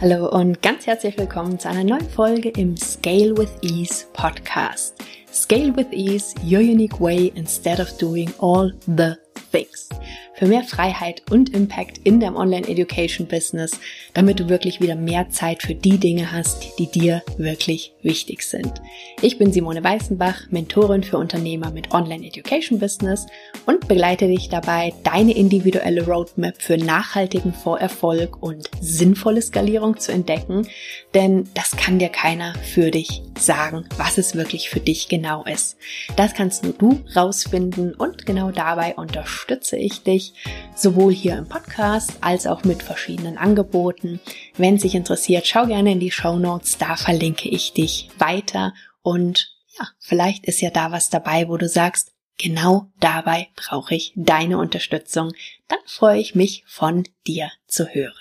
Hallo und ganz herzlich willkommen zu einer neuen Folge im Scale with Ease Podcast. Scale with Ease, your unique way instead of doing all the things für mehr Freiheit und Impact in deinem Online-Education-Business, damit du wirklich wieder mehr Zeit für die Dinge hast, die dir wirklich wichtig sind. Ich bin Simone Weißenbach, Mentorin für Unternehmer mit Online-Education-Business und begleite dich dabei, deine individuelle Roadmap für nachhaltigen Vorerfolg und sinnvolle Skalierung zu entdecken, denn das kann dir keiner für dich sagen, was es wirklich für dich genau ist. Das kannst nur du rausfinden und genau dabei unterstütze ich dich, sowohl hier im Podcast als auch mit verschiedenen Angeboten. Wenn sich interessiert, schau gerne in die Show Notes, da verlinke ich dich weiter und ja, vielleicht ist ja da was dabei, wo du sagst, genau dabei brauche ich deine Unterstützung. Dann freue ich mich von dir zu hören.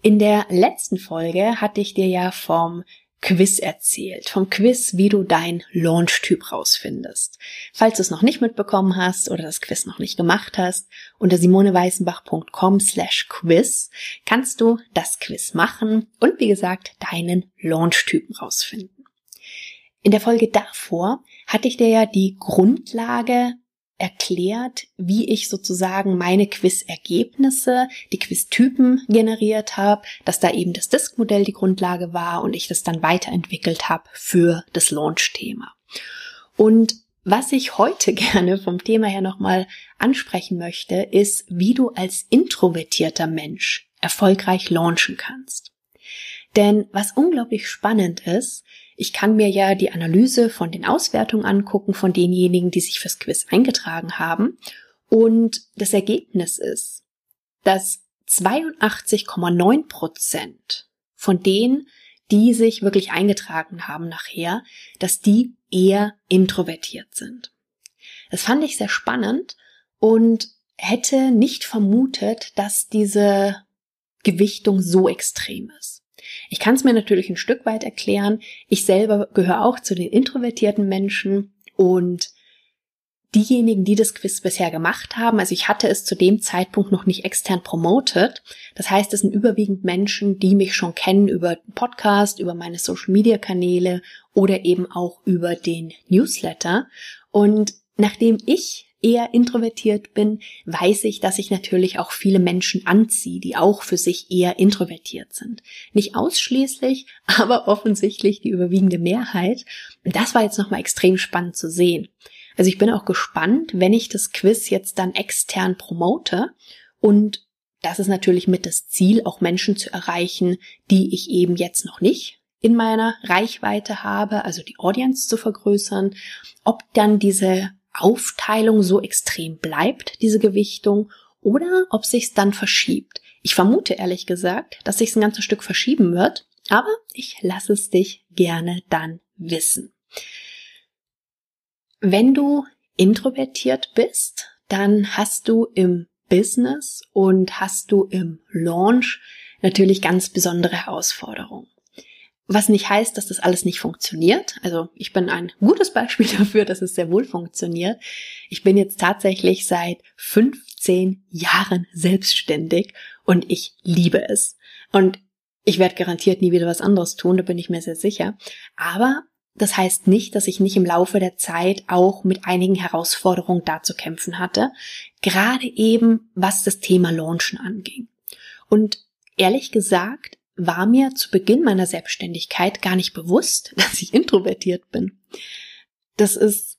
In der letzten Folge hatte ich dir ja vom Quiz erzählt. Vom Quiz, wie du dein Launch-Typ rausfindest. Falls du es noch nicht mitbekommen hast oder das Quiz noch nicht gemacht hast, unter simoneweißenbach.com slash quiz kannst du das Quiz machen und wie gesagt deinen Launch-Typen rausfinden. In der Folge davor hatte ich dir ja die Grundlage erklärt, wie ich sozusagen meine Quiz-Ergebnisse, die Quiz-Typen generiert habe, dass da eben das Disk-Modell die Grundlage war und ich das dann weiterentwickelt habe für das Launch-Thema. Und was ich heute gerne vom Thema her nochmal ansprechen möchte, ist, wie du als introvertierter Mensch erfolgreich launchen kannst. Denn was unglaublich spannend ist, ich kann mir ja die Analyse von den Auswertungen angucken von denjenigen, die sich fürs Quiz eingetragen haben. Und das Ergebnis ist, dass 82,9 Prozent von denen, die sich wirklich eingetragen haben nachher, dass die eher introvertiert sind. Das fand ich sehr spannend und hätte nicht vermutet, dass diese Gewichtung so extrem ist. Ich kann es mir natürlich ein Stück weit erklären. Ich selber gehöre auch zu den introvertierten Menschen und diejenigen, die das Quiz bisher gemacht haben, also ich hatte es zu dem Zeitpunkt noch nicht extern promotet. Das heißt, es sind überwiegend Menschen, die mich schon kennen über den Podcast, über meine Social Media Kanäle oder eben auch über den Newsletter. Und nachdem ich eher introvertiert bin, weiß ich, dass ich natürlich auch viele Menschen anziehe, die auch für sich eher introvertiert sind. Nicht ausschließlich, aber offensichtlich die überwiegende Mehrheit. Und das war jetzt nochmal extrem spannend zu sehen. Also ich bin auch gespannt, wenn ich das Quiz jetzt dann extern promote und das ist natürlich mit das Ziel, auch Menschen zu erreichen, die ich eben jetzt noch nicht in meiner Reichweite habe, also die Audience zu vergrößern, ob dann diese Aufteilung so extrem bleibt, diese Gewichtung, oder ob sich's dann verschiebt. Ich vermute ehrlich gesagt, dass sich's ein ganzes Stück verschieben wird, aber ich lasse es dich gerne dann wissen. Wenn du introvertiert bist, dann hast du im Business und hast du im Launch natürlich ganz besondere Herausforderungen. Was nicht heißt, dass das alles nicht funktioniert. Also ich bin ein gutes Beispiel dafür, dass es sehr wohl funktioniert. Ich bin jetzt tatsächlich seit 15 Jahren selbstständig und ich liebe es. Und ich werde garantiert nie wieder was anderes tun, da bin ich mir sehr sicher. Aber das heißt nicht, dass ich nicht im Laufe der Zeit auch mit einigen Herausforderungen da zu kämpfen hatte, gerade eben was das Thema Launchen anging. Und ehrlich gesagt war mir zu Beginn meiner Selbstständigkeit gar nicht bewusst, dass ich introvertiert bin. Das ist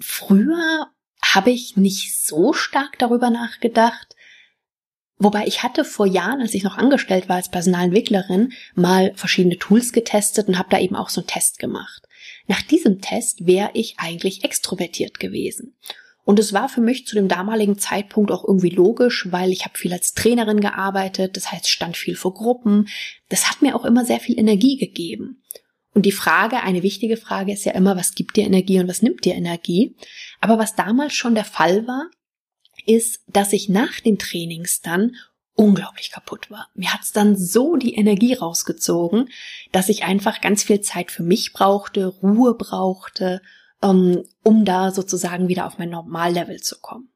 früher habe ich nicht so stark darüber nachgedacht. Wobei ich hatte vor Jahren, als ich noch angestellt war als Personalentwicklerin, mal verschiedene Tools getestet und habe da eben auch so einen Test gemacht. Nach diesem Test wäre ich eigentlich extrovertiert gewesen. Und es war für mich zu dem damaligen Zeitpunkt auch irgendwie logisch, weil ich habe viel als Trainerin gearbeitet, das heißt stand viel vor Gruppen. Das hat mir auch immer sehr viel Energie gegeben. Und die Frage, eine wichtige Frage ist ja immer, was gibt dir Energie und was nimmt dir Energie? Aber was damals schon der Fall war, ist, dass ich nach den Trainings dann unglaublich kaputt war. Mir hat's dann so die Energie rausgezogen, dass ich einfach ganz viel Zeit für mich brauchte, Ruhe brauchte um da sozusagen wieder auf mein Normallevel zu kommen.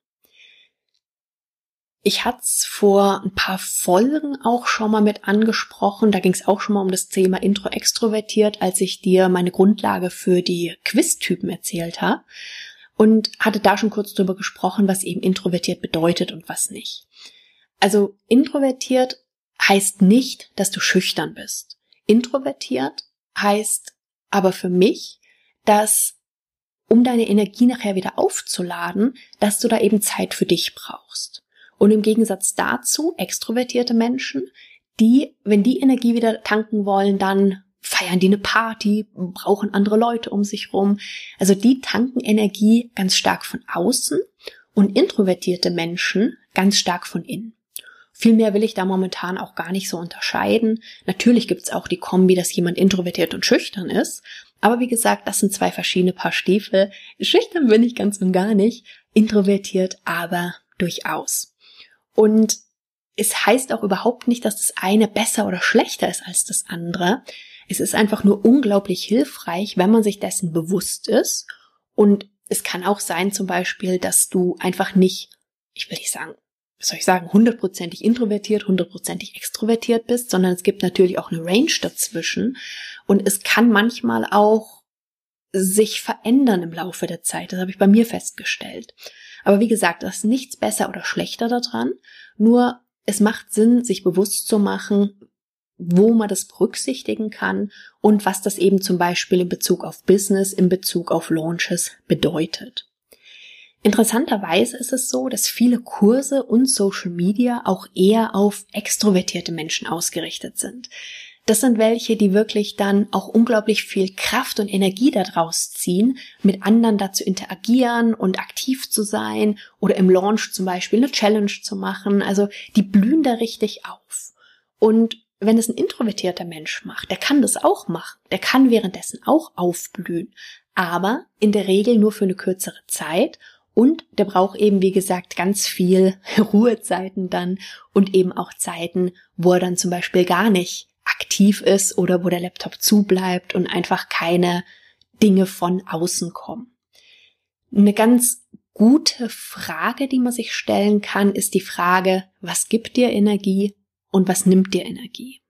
ich hatte es vor ein paar Folgen auch schon mal mit angesprochen. Da ging es auch schon mal um das Thema Intro-Extrovertiert, als ich dir meine Grundlage für die Quiz-Typen erzählt habe. Und hatte da schon kurz drüber gesprochen, was eben introvertiert bedeutet und was nicht. Also introvertiert heißt nicht, dass du schüchtern bist. Introvertiert heißt aber für mich, dass um deine Energie nachher wieder aufzuladen, dass du da eben Zeit für dich brauchst. Und im Gegensatz dazu extrovertierte Menschen, die, wenn die Energie wieder tanken wollen, dann feiern die eine Party, brauchen andere Leute um sich rum. Also die tanken Energie ganz stark von außen und introvertierte Menschen ganz stark von innen. Viel mehr will ich da momentan auch gar nicht so unterscheiden. Natürlich gibt's auch die Kombi, dass jemand introvertiert und schüchtern ist. Aber wie gesagt, das sind zwei verschiedene Paar Stiefel. Schüchtern bin ich ganz und gar nicht. Introvertiert aber durchaus. Und es heißt auch überhaupt nicht, dass das eine besser oder schlechter ist als das andere. Es ist einfach nur unglaublich hilfreich, wenn man sich dessen bewusst ist. Und es kann auch sein, zum Beispiel, dass du einfach nicht, ich will nicht sagen, was soll ich sagen, hundertprozentig introvertiert, hundertprozentig extrovertiert bist, sondern es gibt natürlich auch eine Range dazwischen. Und es kann manchmal auch sich verändern im Laufe der Zeit. Das habe ich bei mir festgestellt. Aber wie gesagt, da ist nichts besser oder schlechter daran. Nur es macht Sinn, sich bewusst zu machen, wo man das berücksichtigen kann und was das eben zum Beispiel in Bezug auf Business, in Bezug auf Launches bedeutet. Interessanterweise ist es so, dass viele Kurse und Social Media auch eher auf extrovertierte Menschen ausgerichtet sind. Das sind welche, die wirklich dann auch unglaublich viel Kraft und Energie daraus ziehen, mit anderen da zu interagieren und aktiv zu sein oder im Launch zum Beispiel eine Challenge zu machen. Also die blühen da richtig auf. Und wenn es ein introvertierter Mensch macht, der kann das auch machen. Der kann währenddessen auch aufblühen. Aber in der Regel nur für eine kürzere Zeit und der braucht eben, wie gesagt, ganz viel Ruhezeiten dann und eben auch Zeiten, wo er dann zum Beispiel gar nicht aktiv ist oder wo der Laptop zubleibt und einfach keine Dinge von außen kommen. Eine ganz gute Frage, die man sich stellen kann, ist die Frage, was gibt dir Energie und was nimmt dir Energie?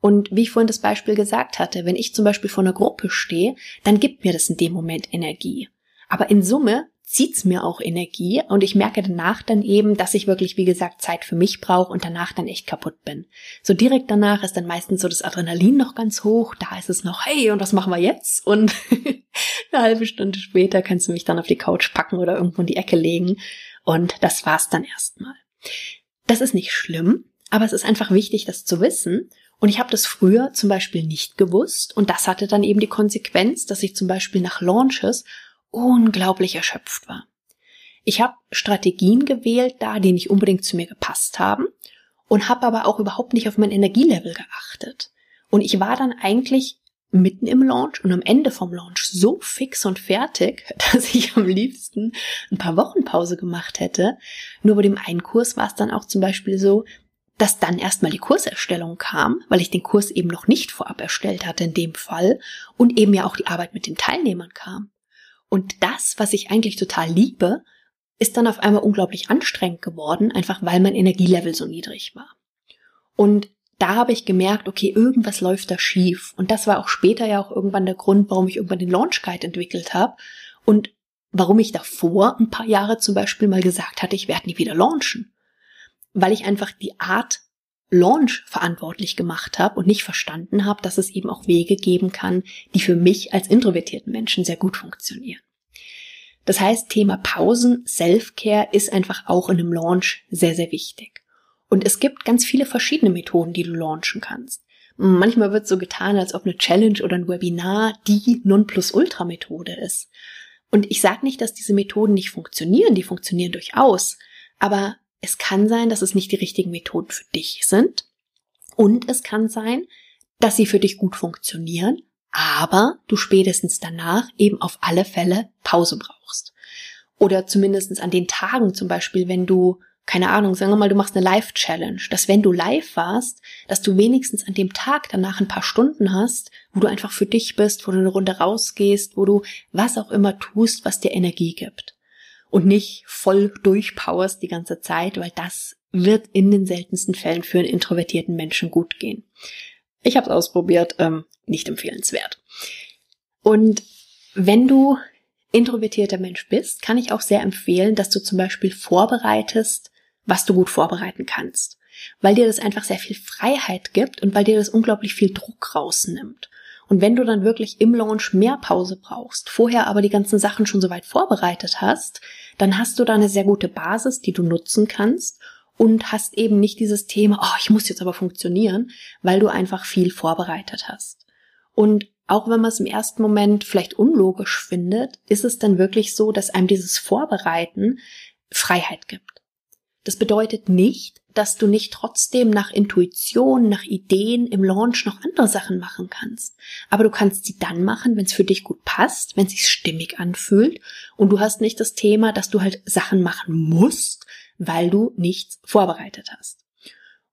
Und wie ich vorhin das Beispiel gesagt hatte, wenn ich zum Beispiel vor einer Gruppe stehe, dann gibt mir das in dem Moment Energie. Aber in Summe zieht's mir auch Energie und ich merke danach dann eben, dass ich wirklich, wie gesagt, Zeit für mich brauche und danach dann echt kaputt bin. So direkt danach ist dann meistens so das Adrenalin noch ganz hoch, da ist es noch, hey, und was machen wir jetzt? Und eine halbe Stunde später kannst du mich dann auf die Couch packen oder irgendwo in die Ecke legen und das war's dann erstmal. Das ist nicht schlimm, aber es ist einfach wichtig, das zu wissen. Und ich habe das früher zum Beispiel nicht gewusst und das hatte dann eben die Konsequenz, dass ich zum Beispiel nach Launches unglaublich erschöpft war. Ich habe Strategien gewählt da, die nicht unbedingt zu mir gepasst haben und habe aber auch überhaupt nicht auf mein Energielevel geachtet. Und ich war dann eigentlich mitten im Launch und am Ende vom Launch so fix und fertig, dass ich am liebsten ein paar Wochen Pause gemacht hätte. Nur bei dem einen Kurs war es dann auch zum Beispiel so, dass dann erstmal die Kurserstellung kam, weil ich den Kurs eben noch nicht vorab erstellt hatte in dem Fall und eben ja auch die Arbeit mit den Teilnehmern kam. Und das, was ich eigentlich total liebe, ist dann auf einmal unglaublich anstrengend geworden, einfach weil mein Energielevel so niedrig war. Und da habe ich gemerkt, okay, irgendwas läuft da schief. Und das war auch später ja auch irgendwann der Grund, warum ich irgendwann den Launch Guide entwickelt habe und warum ich davor ein paar Jahre zum Beispiel mal gesagt hatte, ich werde nie wieder launchen. Weil ich einfach die Art Launch verantwortlich gemacht habe und nicht verstanden habe, dass es eben auch Wege geben kann, die für mich als introvertierten Menschen sehr gut funktionieren. Das heißt, Thema Pausen, Self-Care ist einfach auch in einem Launch sehr, sehr wichtig. Und es gibt ganz viele verschiedene Methoden, die du launchen kannst. Manchmal wird so getan, als ob eine Challenge oder ein Webinar die Nonplusultra-Methode ist. Und ich sage nicht, dass diese Methoden nicht funktionieren, die funktionieren durchaus. Aber es kann sein, dass es nicht die richtigen Methoden für dich sind. Und es kann sein, dass sie für dich gut funktionieren, aber du spätestens danach eben auf alle Fälle Pause brauchst. Oder zumindestens an den Tagen zum Beispiel, wenn du, keine Ahnung, sagen wir mal, du machst eine Live-Challenge, dass wenn du live warst, dass du wenigstens an dem Tag danach ein paar Stunden hast, wo du einfach für dich bist, wo du eine Runde rausgehst, wo du was auch immer tust, was dir Energie gibt. Und nicht voll durchpowerst die ganze Zeit, weil das wird in den seltensten Fällen für einen introvertierten Menschen gut gehen. Ich habe es ausprobiert, ähm, nicht empfehlenswert. Und wenn du introvertierter Mensch bist, kann ich auch sehr empfehlen, dass du zum Beispiel vorbereitest, was du gut vorbereiten kannst. Weil dir das einfach sehr viel Freiheit gibt und weil dir das unglaublich viel Druck rausnimmt. Und wenn du dann wirklich im Launch mehr Pause brauchst, vorher aber die ganzen Sachen schon soweit vorbereitet hast, dann hast du da eine sehr gute Basis, die du nutzen kannst und hast eben nicht dieses Thema, oh, ich muss jetzt aber funktionieren, weil du einfach viel vorbereitet hast. Und auch wenn man es im ersten Moment vielleicht unlogisch findet, ist es dann wirklich so, dass einem dieses Vorbereiten Freiheit gibt. Das bedeutet nicht, dass du nicht trotzdem nach Intuition, nach Ideen im Launch noch andere Sachen machen kannst. Aber du kannst sie dann machen, wenn es für dich gut passt, wenn es sich stimmig anfühlt und du hast nicht das Thema, dass du halt Sachen machen musst, weil du nichts vorbereitet hast.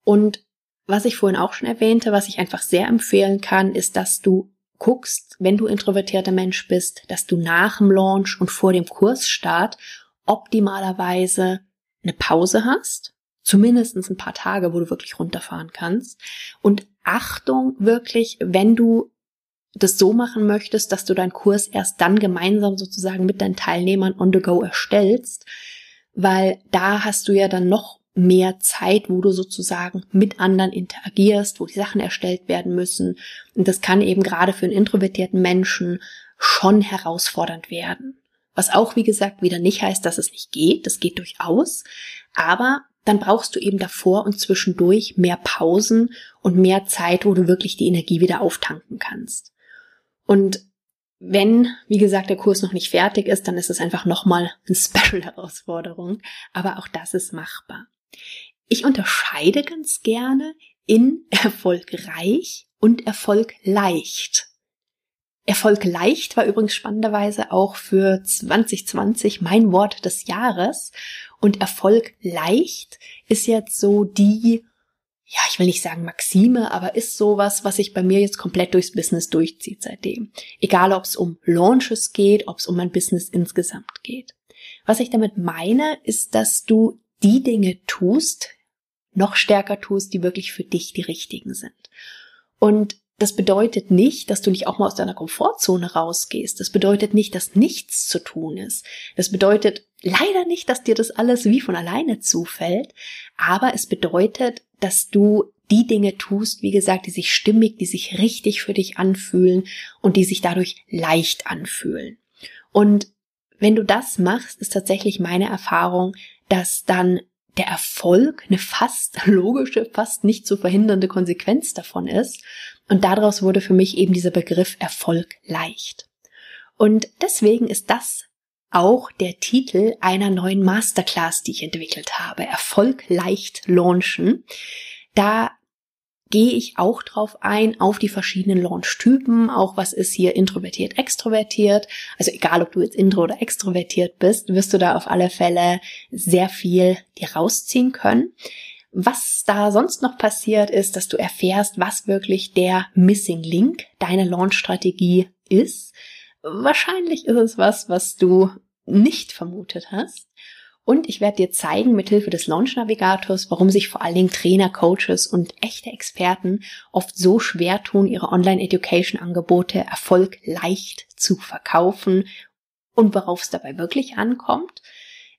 Und was ich vorhin auch schon erwähnte, was ich einfach sehr empfehlen kann, ist, dass du guckst, wenn du introvertierter Mensch bist, dass du nach dem Launch und vor dem Kursstart optimalerweise eine Pause hast, zumindest ein paar Tage, wo du wirklich runterfahren kannst. Und Achtung wirklich, wenn du das so machen möchtest, dass du deinen Kurs erst dann gemeinsam sozusagen mit deinen Teilnehmern on the go erstellst, weil da hast du ja dann noch mehr Zeit, wo du sozusagen mit anderen interagierst, wo die Sachen erstellt werden müssen. Und das kann eben gerade für einen introvertierten Menschen schon herausfordernd werden. Was auch, wie gesagt, wieder nicht heißt, dass es nicht geht. Das geht durchaus. Aber dann brauchst du eben davor und zwischendurch mehr Pausen und mehr Zeit, wo du wirklich die Energie wieder auftanken kannst. Und wenn, wie gesagt, der Kurs noch nicht fertig ist, dann ist es einfach nochmal eine Special-Herausforderung. Aber auch das ist machbar. Ich unterscheide ganz gerne in erfolgreich und Erfolg leicht. Erfolg leicht war übrigens spannenderweise auch für 2020 mein Wort des Jahres. Und Erfolg leicht ist jetzt so die, ja, ich will nicht sagen Maxime, aber ist sowas, was sich bei mir jetzt komplett durchs Business durchzieht seitdem. Egal, ob es um Launches geht, ob es um mein Business insgesamt geht. Was ich damit meine, ist, dass du die Dinge tust, noch stärker tust, die wirklich für dich die richtigen sind. Und das bedeutet nicht, dass du nicht auch mal aus deiner Komfortzone rausgehst. Das bedeutet nicht, dass nichts zu tun ist. Das bedeutet leider nicht, dass dir das alles wie von alleine zufällt. Aber es bedeutet, dass du die Dinge tust, wie gesagt, die sich stimmig, die sich richtig für dich anfühlen und die sich dadurch leicht anfühlen. Und wenn du das machst, ist tatsächlich meine Erfahrung, dass dann der Erfolg eine fast logische, fast nicht zu verhindernde Konsequenz davon ist. Und daraus wurde für mich eben dieser Begriff Erfolg leicht. Und deswegen ist das auch der Titel einer neuen Masterclass, die ich entwickelt habe. Erfolg leicht launchen. Da gehe ich auch drauf ein, auf die verschiedenen Launch-Typen, auch was ist hier introvertiert, extrovertiert. Also egal, ob du jetzt intro oder extrovertiert bist, wirst du da auf alle Fälle sehr viel dir rausziehen können. Was da sonst noch passiert ist, dass du erfährst, was wirklich der Missing Link deiner Launch-Strategie ist. Wahrscheinlich ist es was, was du nicht vermutet hast. Und ich werde dir zeigen, mithilfe des Launch Navigators, warum sich vor allen Dingen Trainer, Coaches und echte Experten oft so schwer tun, ihre Online-Education-Angebote Erfolg leicht zu verkaufen und worauf es dabei wirklich ankommt.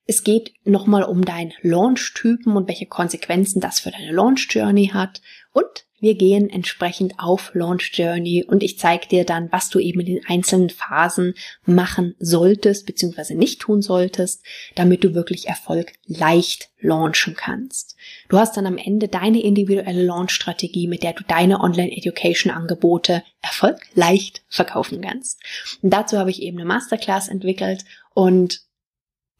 Es geht nochmal um deinen Launch-Typen und welche Konsequenzen das für deine Launch-Journey hat und wir gehen entsprechend auf Launch Journey und ich zeige dir dann, was du eben in den einzelnen Phasen machen solltest bzw. nicht tun solltest, damit du wirklich Erfolg leicht launchen kannst. Du hast dann am Ende deine individuelle Launch-Strategie, mit der du deine Online-Education-Angebote Erfolg leicht verkaufen kannst. Und dazu habe ich eben eine Masterclass entwickelt und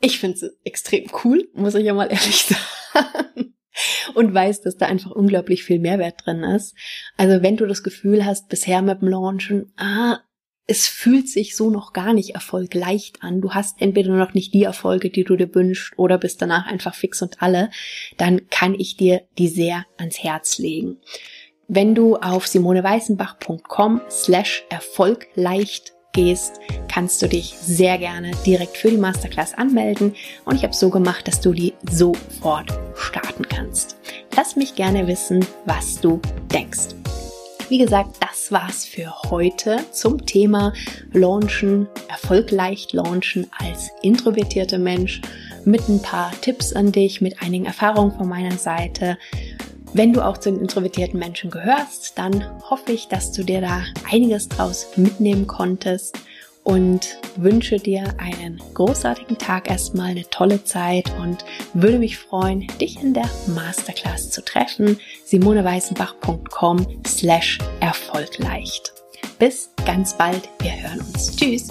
ich finde es extrem cool, muss ich ja mal ehrlich sagen und weiß, dass da einfach unglaublich viel Mehrwert drin ist. Also wenn du das Gefühl hast, bisher mit dem Launchen, ah, es fühlt sich so noch gar nicht erfolgleicht an. Du hast entweder noch nicht die Erfolge, die du dir wünschst, oder bist danach einfach fix und alle, dann kann ich dir die sehr ans Herz legen. Wenn du auf simoneweißenbach.com slash erfolgleicht gehst, kannst du dich sehr gerne direkt für die Masterclass anmelden und ich habe so gemacht, dass du die sofort starten kannst. Lass mich gerne wissen, was du denkst. Wie gesagt, das war's für heute zum Thema Launchen, Erfolg leicht launchen als introvertierter Mensch mit ein paar Tipps an dich, mit einigen Erfahrungen von meiner Seite. Wenn du auch zu den introvertierten Menschen gehörst, dann hoffe ich, dass du dir da einiges draus mitnehmen konntest und wünsche dir einen großartigen Tag erstmal, eine tolle Zeit und würde mich freuen, dich in der Masterclass zu treffen. simoneweißenbach.com slash erfolgleicht. Bis ganz bald. Wir hören uns. Tschüss.